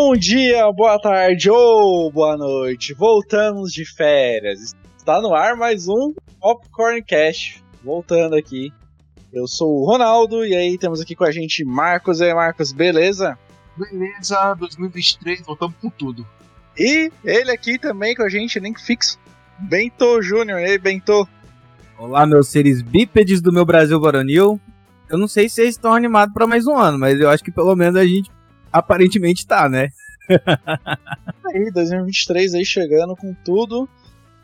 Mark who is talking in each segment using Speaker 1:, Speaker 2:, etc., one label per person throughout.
Speaker 1: Bom dia, boa tarde ou boa noite. Voltamos de férias. Está no ar mais um Popcorn Cash. Voltando aqui. Eu sou o Ronaldo e aí temos aqui com a gente Marcos. E aí, Marcos, beleza?
Speaker 2: Beleza, 2023, voltamos com tudo.
Speaker 1: E ele aqui também com a gente, link fixo. Bento Júnior. E aí, Bento?
Speaker 3: Olá, meus seres bípedes do meu Brasil varonil. Eu não sei se vocês estão animados para mais um ano, mas eu acho que pelo menos a gente aparentemente tá, né?
Speaker 1: aí, 2023 aí chegando com tudo.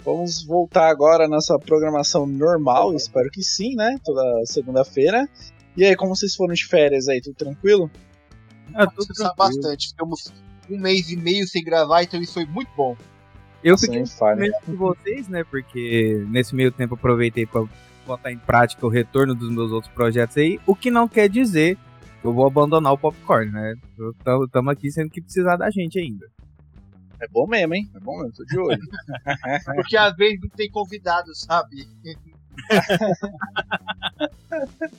Speaker 1: Vamos voltar agora à nossa programação normal, espero que sim, né? Toda segunda-feira. E aí, como vocês foram de férias aí, tudo tranquilo?
Speaker 2: Ah, tudo tranquilo. bastante. Ficamos um mês e meio sem gravar, então isso foi muito bom.
Speaker 3: Eu fiquei com de vocês, né? Porque nesse meio tempo aproveitei para botar em prática o retorno dos meus outros projetos aí, o que não quer dizer eu vou abandonar o popcorn, né? Estamos aqui sendo que precisar da gente ainda.
Speaker 1: É bom mesmo, hein? É bom mesmo, tô de olho.
Speaker 2: Porque às vezes não tem convidado, sabe?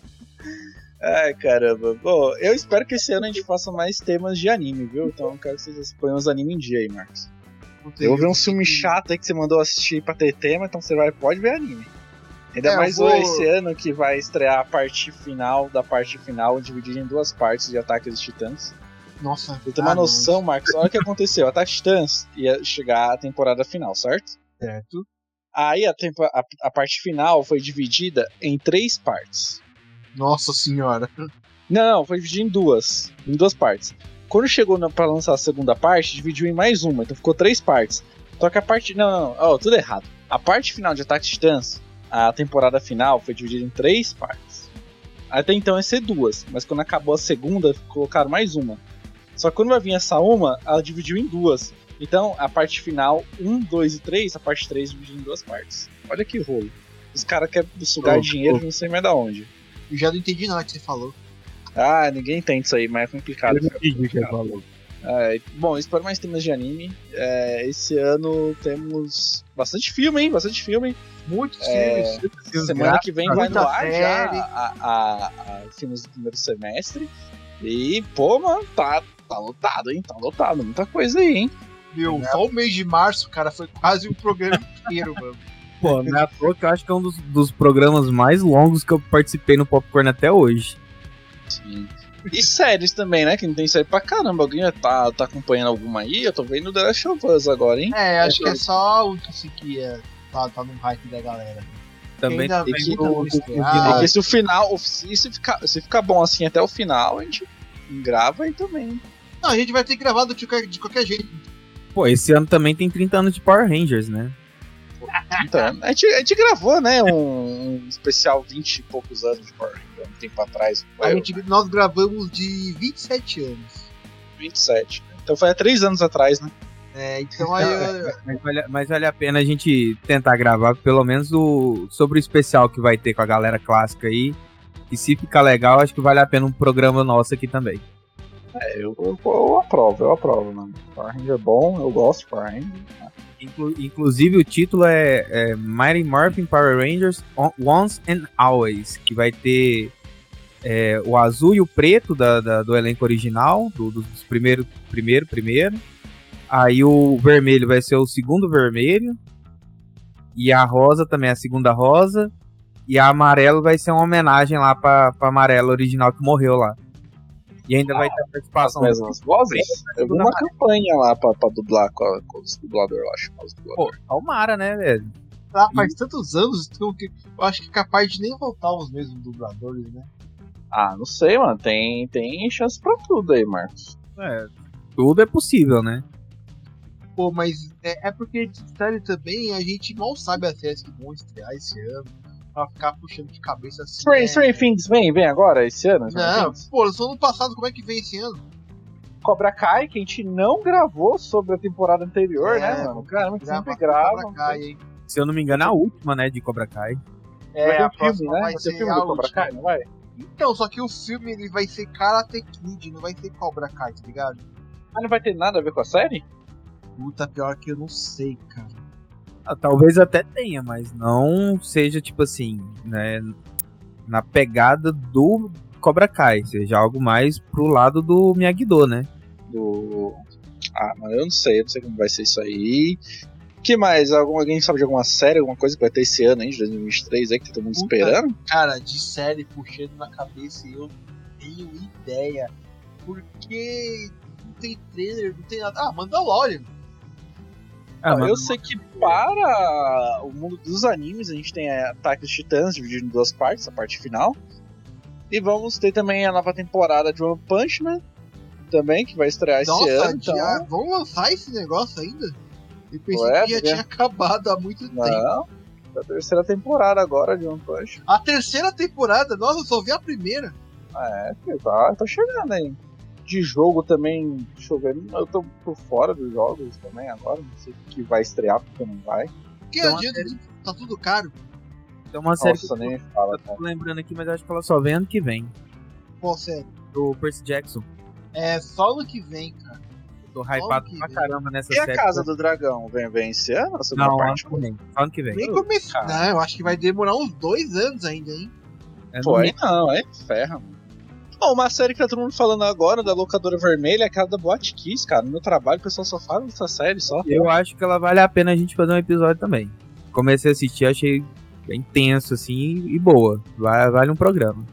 Speaker 1: Ai, caramba. Bom, eu espero que esse ano a gente faça mais temas de anime, viu? Então eu quero que vocês ponham os animes em dia aí, Marcos. Eu vi um filme chato aí que você mandou assistir pra ter tema, então você vai, pode ver anime. Ainda é, mais vou... esse ano que vai estrear a parte final da parte final, dividida em duas partes de Ataque dos Titãs.
Speaker 2: Nossa,
Speaker 1: Você tem uma noção, Marcos? Olha o que aconteceu. Ataque dos Titãs ia chegar a temporada final, certo?
Speaker 2: Certo.
Speaker 1: Aí a, a, a parte final foi dividida em três partes.
Speaker 2: Nossa senhora.
Speaker 1: Não, foi dividido em duas. Em duas partes. Quando chegou para lançar a segunda parte, dividiu em mais uma, então ficou três partes. Só que a parte. Não, não, não. Oh, tudo errado. A parte final de Ataque Titãs a temporada final foi dividida em três partes. Até então ia ser duas, mas quando acabou a segunda, colocaram mais uma. Só que quando vai vir essa uma, ela dividiu em duas. Então, a parte final, 1, 2 e 3, a parte 3 dividiu em duas partes. Olha que rolo. Os caras querem sugar oh, dinheiro, oh. não sei mais da onde.
Speaker 2: Eu já não entendi nada que você falou.
Speaker 1: Ah, ninguém entende isso aí, mas é complicado.
Speaker 3: Eu não entendi o que você falou.
Speaker 1: É, bom, espero mais temas de anime. É, esse ano temos bastante filme, hein? Bastante filme.
Speaker 2: Muitos é,
Speaker 1: filmes. Semana que vem vai no ar série. já a, a, a, filmes do primeiro semestre. E, pô, mano, tá, tá lotado, hein? Tá lotado. Muita coisa aí, hein?
Speaker 2: Meu, é. só o mês de março, cara, foi quase um programa inteiro, mano.
Speaker 3: Pô, não é à toa que eu acho que é um dos, dos programas mais longos que eu participei no Popcorn até hoje.
Speaker 1: Sim. E séries também, né? Que não tem série pra caramba. Alguém tá, tá acompanhando alguma aí? Eu tô vendo The Last of Us agora, hein?
Speaker 2: É, acho que é só o que, que é, tá, tá no hype da galera.
Speaker 1: Também tem que, o, é que se o final, se, se, ficar, se ficar bom assim até o final, a gente grava aí também.
Speaker 2: Não, a gente vai ter gravado de qualquer, de qualquer jeito.
Speaker 3: Pô, esse ano também tem 30 anos de Power Rangers, né?
Speaker 1: Então, a, gente, a gente gravou, né, um, um especial 20 e poucos anos de Power Rangers um tempo atrás.
Speaker 2: A gente, nós gravamos de 27 anos.
Speaker 1: 27. Então foi há 3 anos atrás, né?
Speaker 2: É, então aí.
Speaker 3: mas, vale, mas vale a pena a gente tentar gravar pelo menos o, sobre o especial que vai ter com a galera clássica aí. E se ficar legal, acho que vale a pena um programa nosso aqui também.
Speaker 1: É, eu, eu, eu aprovo, eu aprovo, mano. Power Ranger é bom, eu gosto de Power Ranger.
Speaker 3: Inclu inclusive o título é, é Mighty Morphin Power Rangers Once and Always, que vai ter é, o azul e o preto da, da do elenco original, do, dos primeiro, primeiro, primeiro. Aí o vermelho vai ser o segundo vermelho. E a rosa também é a segunda rosa. E a amarelo vai ser uma homenagem lá pra, pra amarelo original que morreu lá. E ainda ah, vai ter a participação.
Speaker 1: As mesmas vozes? Eu vi uma campanha lá pra, pra dublar com, a, com os dubladores, eu acho. Os
Speaker 3: Pô, Almara, né, velho?
Speaker 2: Ah, faz e... tantos anos então, que eu acho que é capaz de nem voltar os mesmos dubladores, né?
Speaker 1: Ah, não sei, mano. Tem, tem chance pra tudo aí, Marcos.
Speaker 3: É, tudo é possível, né?
Speaker 2: Pô, mas é, é porque série também a gente mal sabe as séries que vão estrear esse ano. Pra ficar puxando de cabeça assim.
Speaker 1: Stranger é... Things vem, vem agora esse ano?
Speaker 2: Não, pô, só no passado, como é que vem esse ano?
Speaker 1: Cobra Kai, que a gente não gravou sobre a temporada anterior,
Speaker 2: é,
Speaker 1: né, mano? Caramba, que sempre grava.
Speaker 3: Cobra Kai, hein? Se eu não me engano, é a última, né, de Cobra Kai.
Speaker 1: É, vai ter um filme, né? Vai, vai ter filme do Cobra Kai, não vai?
Speaker 2: Então, só que o filme ele vai ser Karate Kid, não vai ser Cobra Kai, tá ligado?
Speaker 1: Ah, não vai ter nada a ver com a série?
Speaker 2: Puta, pior que eu não sei, cara.
Speaker 3: Ah, talvez até tenha, mas não seja tipo assim, né? Na pegada do Cobra Kai, seja algo mais pro lado do Miyagi-Do, né?
Speaker 1: Do Ah, mas eu não sei, eu não sei como vai ser isso aí. Que mais? Algum, alguém sabe de alguma série, alguma coisa que vai ter esse ano aí, de 2023 aí, que tá todo mundo
Speaker 2: Puta.
Speaker 1: esperando?
Speaker 2: Cara, de série puxando na cabeça eu não tenho ideia. Porque não tem trailer, não tem nada. Ah, Mandalorian.
Speaker 3: Ah, mas-
Speaker 1: eu sei que para o mundo dos animes, a gente tem é, Ataque dos Titãs dividido em duas partes, a parte final. E vamos ter também a nova temporada de One Punch Man, também, que vai estrear esse
Speaker 2: Nossa,
Speaker 1: ano. Então...
Speaker 2: vão lançar esse negócio ainda? Eu pensei
Speaker 1: Ué,
Speaker 2: que já tinha acabado há muito tempo.
Speaker 1: Não, é a terceira temporada agora de One Punch.
Speaker 2: A terceira temporada, nossa, eu só vi a primeira.
Speaker 1: É, filho, tá, tá chegando aí. De jogo também, deixa eu ver, eu tô por fora dos jogos também agora, não sei o que vai estrear, porque não vai.
Speaker 2: Porque
Speaker 3: Então,
Speaker 2: adianta, tá tudo caro.
Speaker 3: Tem uma série que
Speaker 1: Nossa,
Speaker 3: eu
Speaker 1: nem
Speaker 3: tô,
Speaker 1: fala,
Speaker 3: tô lembrando aqui, mas acho que ela só vem ano que vem.
Speaker 2: Qual série?
Speaker 3: Do Percy Jackson.
Speaker 2: É só ano que vem, cara.
Speaker 3: Tô hypado pra caramba nessa
Speaker 1: E a
Speaker 3: série.
Speaker 1: Casa do Dragão vem, vem esse ano? A segunda
Speaker 3: Não, ano
Speaker 1: parte?
Speaker 3: que vem. Só ano que vem.
Speaker 2: Nem começou.
Speaker 1: cara.
Speaker 2: Não, eu acho que vai demorar uns dois anos ainda, hein?
Speaker 3: É
Speaker 1: Pô, aí não, aí ferra, mano. Ó, uma série que tá todo mundo falando agora, da Locadora Vermelha, é a casa da Boate Kiss, cara. No meu trabalho o pessoal só fala dessa série só.
Speaker 3: Eu acho que ela vale a pena a gente fazer um episódio também. Comecei a assistir, achei bem tenso, assim, e boa. Vale, vale um programa.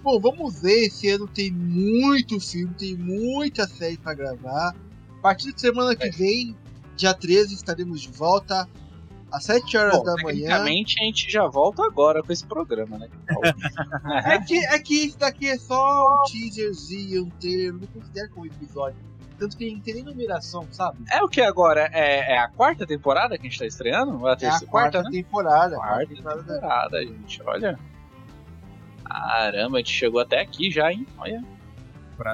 Speaker 2: Bom, vamos ver. Esse ano tem muito filme, tem muita série pra gravar. A partir de semana que
Speaker 1: É.
Speaker 2: vem, dia 13, estaremos de volta. Às 7 horas
Speaker 1: Bom,
Speaker 2: da manhã.
Speaker 1: tecnicamente a gente já volta agora com esse programa, né?
Speaker 2: É que, é que isso daqui é só um teaserzinho, um trailer, não considero como episódio. Tanto que não tem nem numeração, sabe?
Speaker 1: É o que agora? É, é a quarta temporada que a gente tá estreando? Ou é a
Speaker 2: É a
Speaker 1: terceira?
Speaker 2: quarta
Speaker 1: né?
Speaker 2: temporada. a
Speaker 1: Quarta
Speaker 2: temporada.
Speaker 1: temporada, gente. Olha. Caramba, a gente chegou até aqui já, hein? Olha.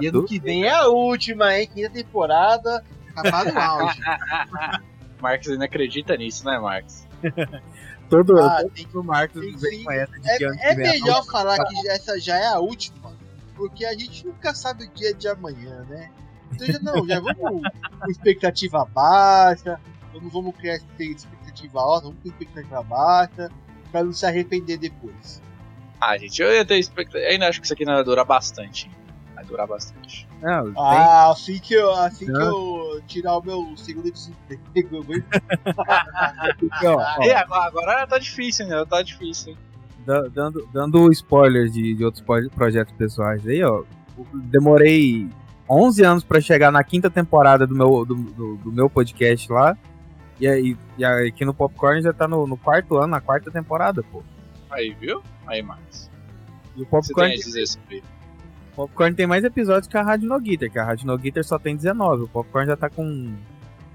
Speaker 2: E ano que vem é a última, hein? Quinta temporada, acabar no auge.
Speaker 1: Marcos ainda acredita nisso, né, Marcos?
Speaker 3: Todo,
Speaker 2: Ah, tem
Speaker 3: o Marcos vem com essa de
Speaker 2: É,
Speaker 3: que que
Speaker 2: é
Speaker 3: vem a
Speaker 2: melhor falar que essa já é a última, porque a gente nunca sabe o dia de amanhã, né? Então já não, já vamos com expectativa baixa, ou não vamos criar expectativa alta, vamos com expectativa baixa, pra não se arrepender depois.
Speaker 1: Ah, gente, eu ia ter expectativa. Ainda acho que isso aqui não vai durar bastante. Vai durar bastante.
Speaker 3: Não, tem-
Speaker 2: Ah, assim que eu, assim que eu tirar o meu segundo desemprego,
Speaker 3: Porque, ó,
Speaker 1: E agora, agora tá difícil, né? Tá difícil,
Speaker 3: dando, dando spoilers de, de outros projetos pessoais aí, ó. Demorei 11 anos pra chegar na quinta temporada do meu, do, do- do meu podcast lá. E, aí, e aí aqui no Popcorn já tá no, no quarto ano, na quarta temporada, pô.
Speaker 1: Aí, viu? Aí, Marcos.
Speaker 3: E o
Speaker 1: Você
Speaker 3: Popcorn,
Speaker 1: tem a dizer sobre
Speaker 3: o Popcorn tem mais episódios que a Rádio No Guitar, que a Rádio No Guitar só tem 19. O Popcorn já tá com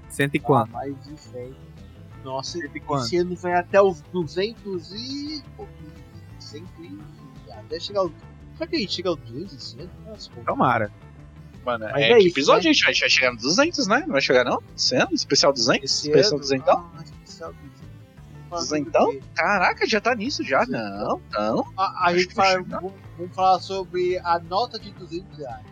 Speaker 3: cento e
Speaker 2: Ah,
Speaker 3: quanto?
Speaker 2: mais isso aí. Nossa,
Speaker 3: Cento e quanto?
Speaker 2: esse ano vai até os 200 e. pouquinho, 100 e. Até chegar ao. Será que a gente chega aos 200 esse ano? Nossa.
Speaker 3: Tomara.
Speaker 1: Mano,
Speaker 2: Mas
Speaker 1: é,
Speaker 2: é
Speaker 1: que
Speaker 2: isso,
Speaker 1: episódio
Speaker 2: né?
Speaker 1: a gente vai, chegar no 200, né? Não vai chegar não? Esse ano? Especial 200?
Speaker 2: Esse
Speaker 1: Especial
Speaker 2: ano,
Speaker 1: 200?
Speaker 2: ah, especial 200.
Speaker 1: Duzentão? Caraca, já tá nisso já? Não, não.
Speaker 2: A, a gente
Speaker 1: vai
Speaker 2: fala, vamos, vamos falar sobre a nota de 200 reais.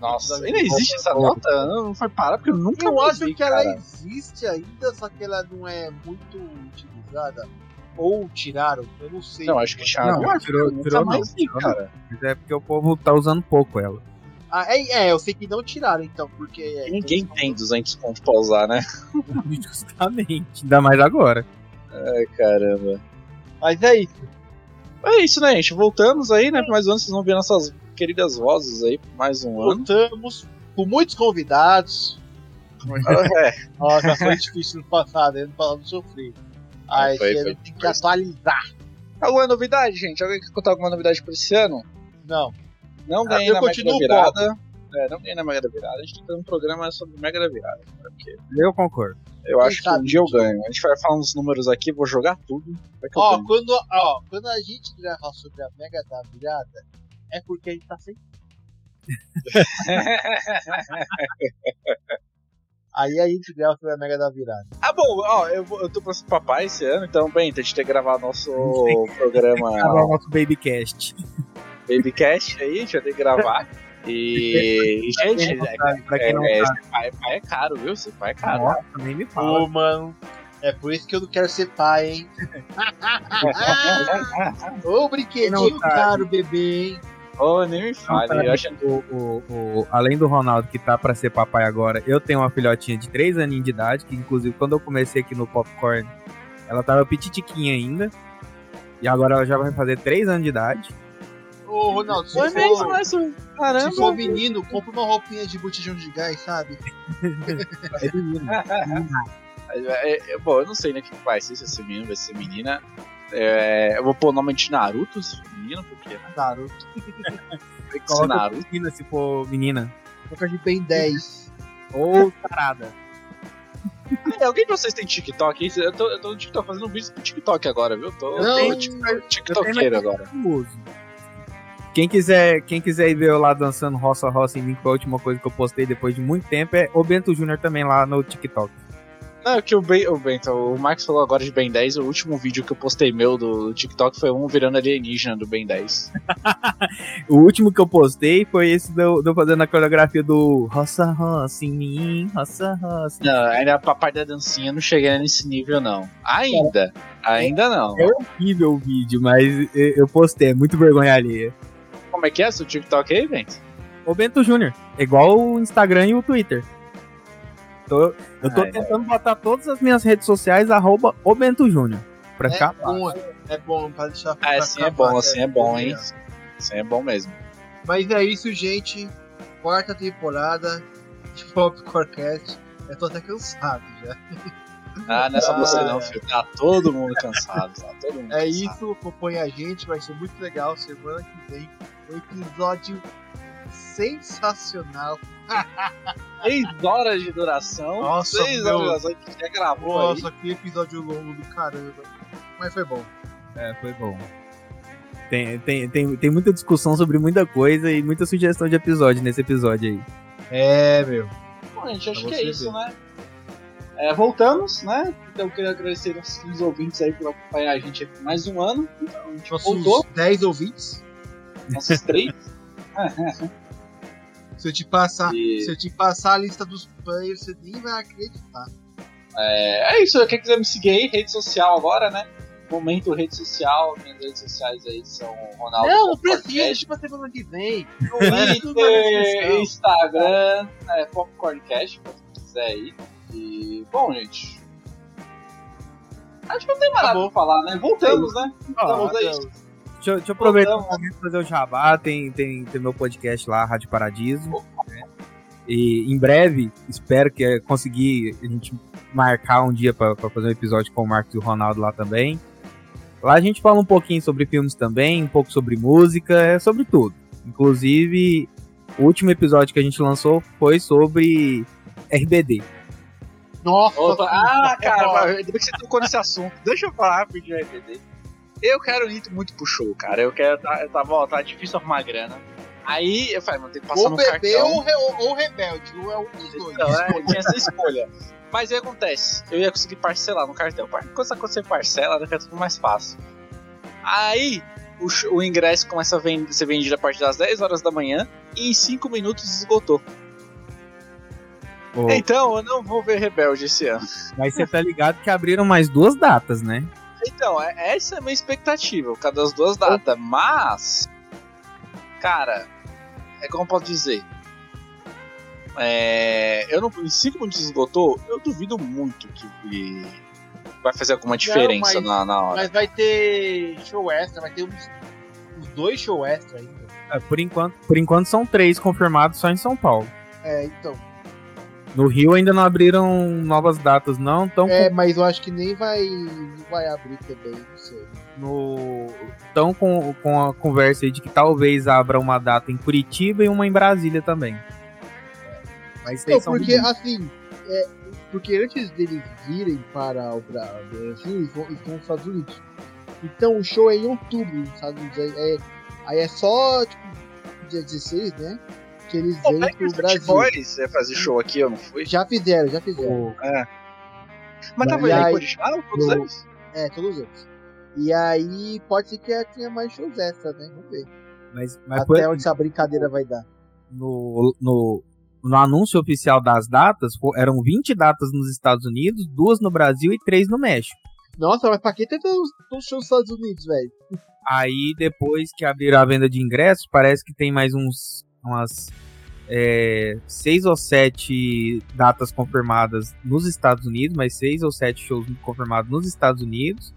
Speaker 1: Nossa, ainda existe essa nota? Não foi parar porque eu nunca
Speaker 2: Eu acho
Speaker 1: vi,
Speaker 2: que ela
Speaker 1: cara.
Speaker 2: existe ainda, só que ela não é muito utilizada. Ou tiraram, eu não sei.
Speaker 1: Não, acho que já
Speaker 3: Não, tirou-
Speaker 1: nunca
Speaker 3: tirou não,
Speaker 1: mais
Speaker 3: tirou
Speaker 1: cara.
Speaker 3: Mas é porque o povo tá usando pouco ela.
Speaker 2: Ah, é, é, eu sei que não tiraram então, porque. é,
Speaker 1: Ninguém
Speaker 2: eles-
Speaker 1: tem 200 conto pra usar, né?
Speaker 3: Justamente. Ainda mais agora.
Speaker 1: Ai, caramba.
Speaker 2: Mas é isso.
Speaker 1: É isso, né, gente? Voltamos aí, né? Por mais um ano, vocês vão ver nossas queridas vozes aí por mais um ano.
Speaker 2: Voltamos com muitos convidados.
Speaker 1: é,
Speaker 2: Nossa, foi difícil no passado, ano passado eu sofri. Aí
Speaker 1: Foi, foi,
Speaker 2: ano tem que atualizar.
Speaker 1: Alguma novidade, gente? Alguém quer contar alguma novidade por esse ano?
Speaker 2: Não.
Speaker 1: Não
Speaker 2: Ah,
Speaker 1: ganhei
Speaker 2: eu
Speaker 1: na
Speaker 2: continuo
Speaker 1: Virada. É, não ganhei na Mega da Virada. A gente tem que fazer um programa sobre Mega da Virada. Porque
Speaker 3: Eu concordo.
Speaker 1: eu
Speaker 2: Quem
Speaker 1: acho que um dia eu ganho. A gente vai falar uns números aqui, vou jogar tudo.
Speaker 2: Ó, quando, ó, quando a gente gravar sobre a Mega da Virada, é porque a gente tá sem. Aí a gente grava sobre a Mega da Virada.
Speaker 1: ah, bom, ó, eu, vou- eu tô pra ser papai esse ano, então, bem, a gente tem que gravar nosso programa
Speaker 3: o nosso Babycast.
Speaker 1: Babycast aí, a gente vai ter que gravar. E, e, gente, é,
Speaker 3: pra quem não
Speaker 1: é,
Speaker 3: sabe.
Speaker 1: esse pai, pai é caro, viu? Esse pai é caro.
Speaker 3: Nossa, nem me fala.
Speaker 2: Ô, mano. É por isso que eu não quero ser pai, hein? Ô, brinquedinho
Speaker 3: não sabe?
Speaker 2: caro, bebê, hein?
Speaker 1: Oh, nem me fale. Eu acho...
Speaker 3: o, o, o- além do Ronaldo, que tá pra ser papai agora, eu tenho uma filhotinha de 3 aninhos de idade, que inclusive quando eu comecei aqui no Popcorn, ela tava petitiquinha ainda. E agora ela já vai fazer 3 anos de idade.
Speaker 2: Ô, Ronaldo, se
Speaker 1: Foi mesmo,
Speaker 2: for,
Speaker 1: né? isso? Caramba.
Speaker 2: se for menino, compra uma roupinha de botijão de gás, sabe?
Speaker 3: É menino.
Speaker 1: É, é, bom, eu não sei né o que vai ser, se vai ser menino, vai ser menina. É, eu vou pôr o nome de Naruto, se for menino, porque né?
Speaker 2: Naruto.
Speaker 1: tem que ser
Speaker 3: Coloca
Speaker 1: Naruto.
Speaker 3: menina se for menina.
Speaker 2: Toca de bem 10.
Speaker 3: Ou tarada.
Speaker 1: Alguém de vocês tem TikTok? Eu tô, eu tô no TikTok fazendo um vídeo pro TikTok agora, viu? Tô,
Speaker 2: Não,
Speaker 1: tô tik- tiktokeiro agora.
Speaker 3: famoso. Quem quiser, quem quiser ir ver eu lá dançando roça roça em mim, que foi a última coisa que eu postei depois de muito tempo, é o Bento Júnior também lá no TikTok.
Speaker 1: Não, é que o, ben, o Bento, o Max falou agora de Ben 10, o último vídeo que eu postei meu do TikTok foi um virando alienígena do Ben 10.
Speaker 3: O último que eu postei foi esse de eu de eu fazendo a coreografia do roça roça em mim, roça roça.
Speaker 1: Não, ainda a parte da dancinha não cheguei nesse nível, não. Ainda. Ainda não.
Speaker 3: É horrível o vídeo, mas eu eu postei, é muito vergonha alheia.
Speaker 1: Como é que é seu TikTok aí, Bento?
Speaker 3: O Bento Júnior, é igual o Instagram e o Twitter. Tô- eu tô
Speaker 1: Ai,
Speaker 3: tentando botar todas as minhas redes sociais, arroba o Bento Júnior. Pra
Speaker 2: É
Speaker 3: ficar
Speaker 2: bom, é bom pra deixar.
Speaker 1: Ah,
Speaker 2: pra
Speaker 1: assim é bom, assim é bom, hein? Assim é bom mesmo.
Speaker 2: Mas é isso, gente. Quarta temporada de Popcorncast. Eu tô até cansado já.
Speaker 1: Ah, não é só
Speaker 2: Ah,
Speaker 1: você
Speaker 2: é.
Speaker 1: não, filho. Tá todo mundo cansado. Tá todo mundo
Speaker 2: É
Speaker 1: cansado.
Speaker 2: isso, acompanha a gente, vai ser muito legal. Semana que vem, episódio sensacional.
Speaker 1: Seis horas de duração.
Speaker 2: Nossa,
Speaker 1: seis
Speaker 2: meu.
Speaker 1: horas de duração que já gravou aí.
Speaker 2: Nossa, que episódio longo do caramba. Mas foi bom.
Speaker 3: É, foi bom. Tem, tem, tem, tem muita discussão sobre muita coisa e muita sugestão de episódio nesse episódio aí.
Speaker 2: É, meu.
Speaker 1: Bom, gente, acho que é isso,
Speaker 2: ver.
Speaker 1: né? É, voltamos, né? Então eu queria agradecer aos os ouvintes aí por acompanhar a gente aqui mais um ano. Então, a gente
Speaker 2: Nossos
Speaker 1: voltou,
Speaker 2: 10 ouvintes.
Speaker 1: Nossos três.
Speaker 2: Se eu te passar,
Speaker 1: E-
Speaker 2: se eu te passar a lista dos players, você nem vai acreditar.
Speaker 1: É, é isso, quem quiser me seguir aí, rede social agora, né? Momento rede social, minhas redes sociais aí são Ronaldo.
Speaker 2: Não, não precisa, deixa pra semana que vem. É
Speaker 1: Twitter. Instagram, é, Popcorncast, pra quem quiser aí. E, bom, gente. Acho que não tem mais nada pra falar, né? Voltamos, né? Voltamos aí.
Speaker 3: Deixa, eu- deixa eu aproveitar o
Speaker 1: Voltamos.
Speaker 3: momento pra fazer o jabá. Tem, tem, tem meu podcast lá, Rádio Paradiso. né? E em breve, espero que é, conseguir a gente marcar um dia pra pra fazer um episódio com o Marcos e o Ronaldo lá também. Lá a gente fala um pouquinho sobre filmes também, um pouco sobre música, é sobre tudo. Inclusive, o último episódio que a gente lançou foi sobre RBD.
Speaker 2: Nossa,
Speaker 1: Opa, ah,
Speaker 2: é
Speaker 1: cara, bem que você tocou nesse assunto. Deixa eu falar rapidinho RBD. Eu quero ir muito pro show, cara. Eu quero. Tá, ó, tá difícil arrumar grana. Aí eu falei, mano, tem que passar
Speaker 2: ou
Speaker 1: no
Speaker 2: bebê
Speaker 1: cartão.
Speaker 2: ou, re- ou rebelde, ou é um dos dois.
Speaker 1: Então, é, tinha essa escolha. Mas aí acontece, eu ia conseguir parcelar no cartão. Quando você parcela, fica tudo mais fácil. Aí o, o ingresso começa a ven- ser vendido a partir das 10 horas da manhã e em 5 minutos esgotou.
Speaker 3: Ô,
Speaker 1: Então eu não vou ver Rebelde esse ano.
Speaker 3: Mas você tá ligado que abriram mais duas datas, né?
Speaker 1: Então, é- essa é a minha expectativa, por causa das duas datas. Mas, cara, é como eu posso dizer. É, eu não, em 5 minutos esgotou, eu duvido muito que que vai fazer alguma diferença
Speaker 2: mas-
Speaker 1: na, na hora.
Speaker 2: Mas vai ter show extra, vai ter uns, uns dois show extra ainda.
Speaker 3: É, por, enquanto, por enquanto são três confirmados só em São Paulo.
Speaker 2: É, então.
Speaker 3: No Rio ainda não abriram novas datas, não. Então,
Speaker 2: É, mas eu acho que nem vai, vai abrir também, não sei.
Speaker 3: no, tão com, com a conversa aí de que talvez abra uma data em Curitiba e uma em Brasília também. Mas
Speaker 2: Não, porque
Speaker 3: ridículos.
Speaker 2: assim, é, porque antes deles virem para o Bra- Brasil, eles vão, eles vão nos Estados Unidos. Então o show é em outubro nos Estados Unidos. É, é- aí é só, tipo, dia 16, né? Que eles
Speaker 1: Pô,
Speaker 2: vêm pro
Speaker 1: os
Speaker 2: Brasil.
Speaker 1: Boys ia fazer show aqui, eu não fui.
Speaker 2: Já fizeram, já fizeram.
Speaker 1: Mas tava
Speaker 2: E
Speaker 1: aí já, todos eles?
Speaker 2: É, todos eles. E aí pode ser que tenha mais shows extra, né? Vamos ver.
Speaker 3: Mas, mas
Speaker 2: Até
Speaker 3: foi
Speaker 2: onde essa brincadeira vai dar.
Speaker 3: no, no, no anúncio oficial das datas, eram 20 datas nos Estados Unidos, duas no Brasil e três no México.
Speaker 2: Nossa, mas pra que todos os shows nos Estados Unidos, velho?
Speaker 3: Aí depois que abriram a venda de ingressos, parece que tem mais uns umas é, seis ou sete datas confirmadas nos Estados Unidos, mais seis ou sete shows confirmados nos Estados Unidos,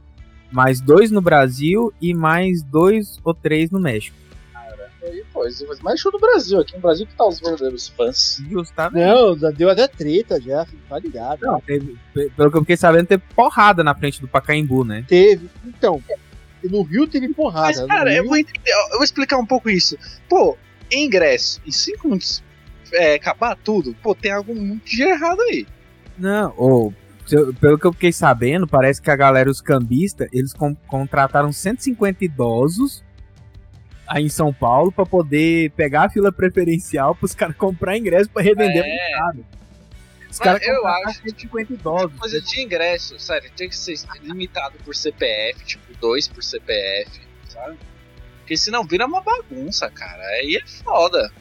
Speaker 3: mais dois no Brasil e mais dois ou três no México.
Speaker 1: Aí, pô, mais show no Brasil. Aqui no Brasil que tá os verdadeiros fãs.
Speaker 3: Justamente.
Speaker 2: Não, já deu até treta já, tá ligado.
Speaker 3: Não, teve- pe- pelo que eu fiquei sabendo, teve porrada na frente do Pacaembu, né?
Speaker 2: Teve. Então, no Rio teve porrada.
Speaker 1: Mas, cara, eu
Speaker 2: Rio-
Speaker 1: vou, entender- eu vou explicar um pouco isso. Pô, ingresso, em 5 minutos é, acabar tudo, pô, tem algo muito de errado aí.
Speaker 3: Não, ou eu- pelo que eu fiquei sabendo, parece que a galera, os cambistas, eles con- contrataram 150 idosos aí em São Paulo pra poder pegar a fila preferencial pros caras comprar ingresso pra revender
Speaker 1: É.
Speaker 3: mercado. Os caras
Speaker 1: eu acho
Speaker 3: 150 idosos.
Speaker 1: Coisa de ingresso, sério, tem que ser limitado por CPF, tipo, dois por CPF, sabe? Porque senão vira uma bagunça, cara. Aí é foda.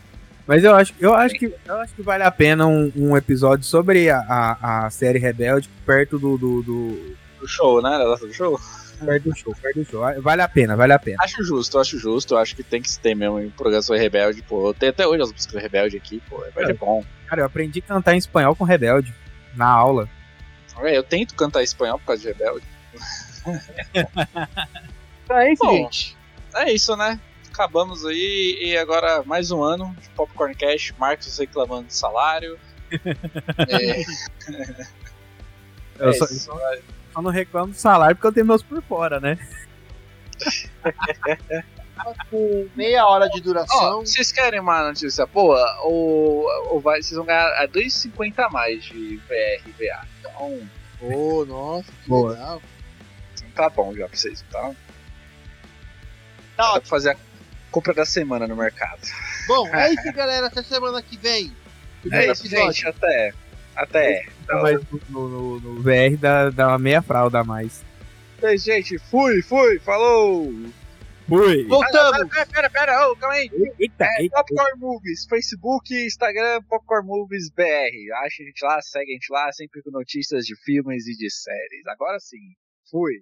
Speaker 3: Mas eu acho, eu acho que eu acho que vale a pena um, um episódio sobre a, a, a série Rebelde perto do, do, do-
Speaker 1: Do show, né? Do show.
Speaker 3: perto do show, perto do show. Vale a pena, vale a pena.
Speaker 1: Acho justo, acho justo. Acho que tem que se ter mesmo em programação Rebelde, pô. Eu tenho até hoje as músicas Rebelde aqui, pô. Rebelde é bom.
Speaker 3: Cara, eu aprendi a cantar em espanhol com Rebelde na aula.
Speaker 1: É, Eu tento cantar espanhol por causa de Rebelde.
Speaker 2: Então é isso, gente.
Speaker 1: É isso, né? Acabamos aí e agora mais um ano de Popcorn Cash, Marcos reclamando de salário. É,
Speaker 3: Eu
Speaker 1: é
Speaker 3: só,
Speaker 1: isso.
Speaker 3: só não reclamo do salário porque eu tenho meus por fora, né?
Speaker 2: Com meia hora de duração.
Speaker 1: vocês querem uma notícia boa? Ou, ou vai, vocês vão ganhar a 2,50 a mais de VR e VA. Então,
Speaker 2: Ô, nossa, que
Speaker 3: Boa.
Speaker 2: legal.
Speaker 1: tá bom já pra vocês, tá?
Speaker 2: Tá ótimo.
Speaker 1: pra fazer a compra da semana no mercado.
Speaker 2: Bom, é isso, galera. Até semana que vem.
Speaker 1: É isso, gente. Até. Até. Então,
Speaker 3: Mas no, no- no VR dá, dá uma meia fralda a mais.
Speaker 1: é isso, gente. Fui, fui. Falou.
Speaker 3: Fui!
Speaker 2: Voltamos.
Speaker 1: Pera, pera, pera. Ô, calma aí.
Speaker 3: Eita,
Speaker 1: É,
Speaker 3: eita,
Speaker 1: Popcorn Movies, Facebook, Instagram, Popcorn Movies BR. Acha a gente lá, segue a gente lá, sempre com notícias de filmes e de séries. Agora sim, fui.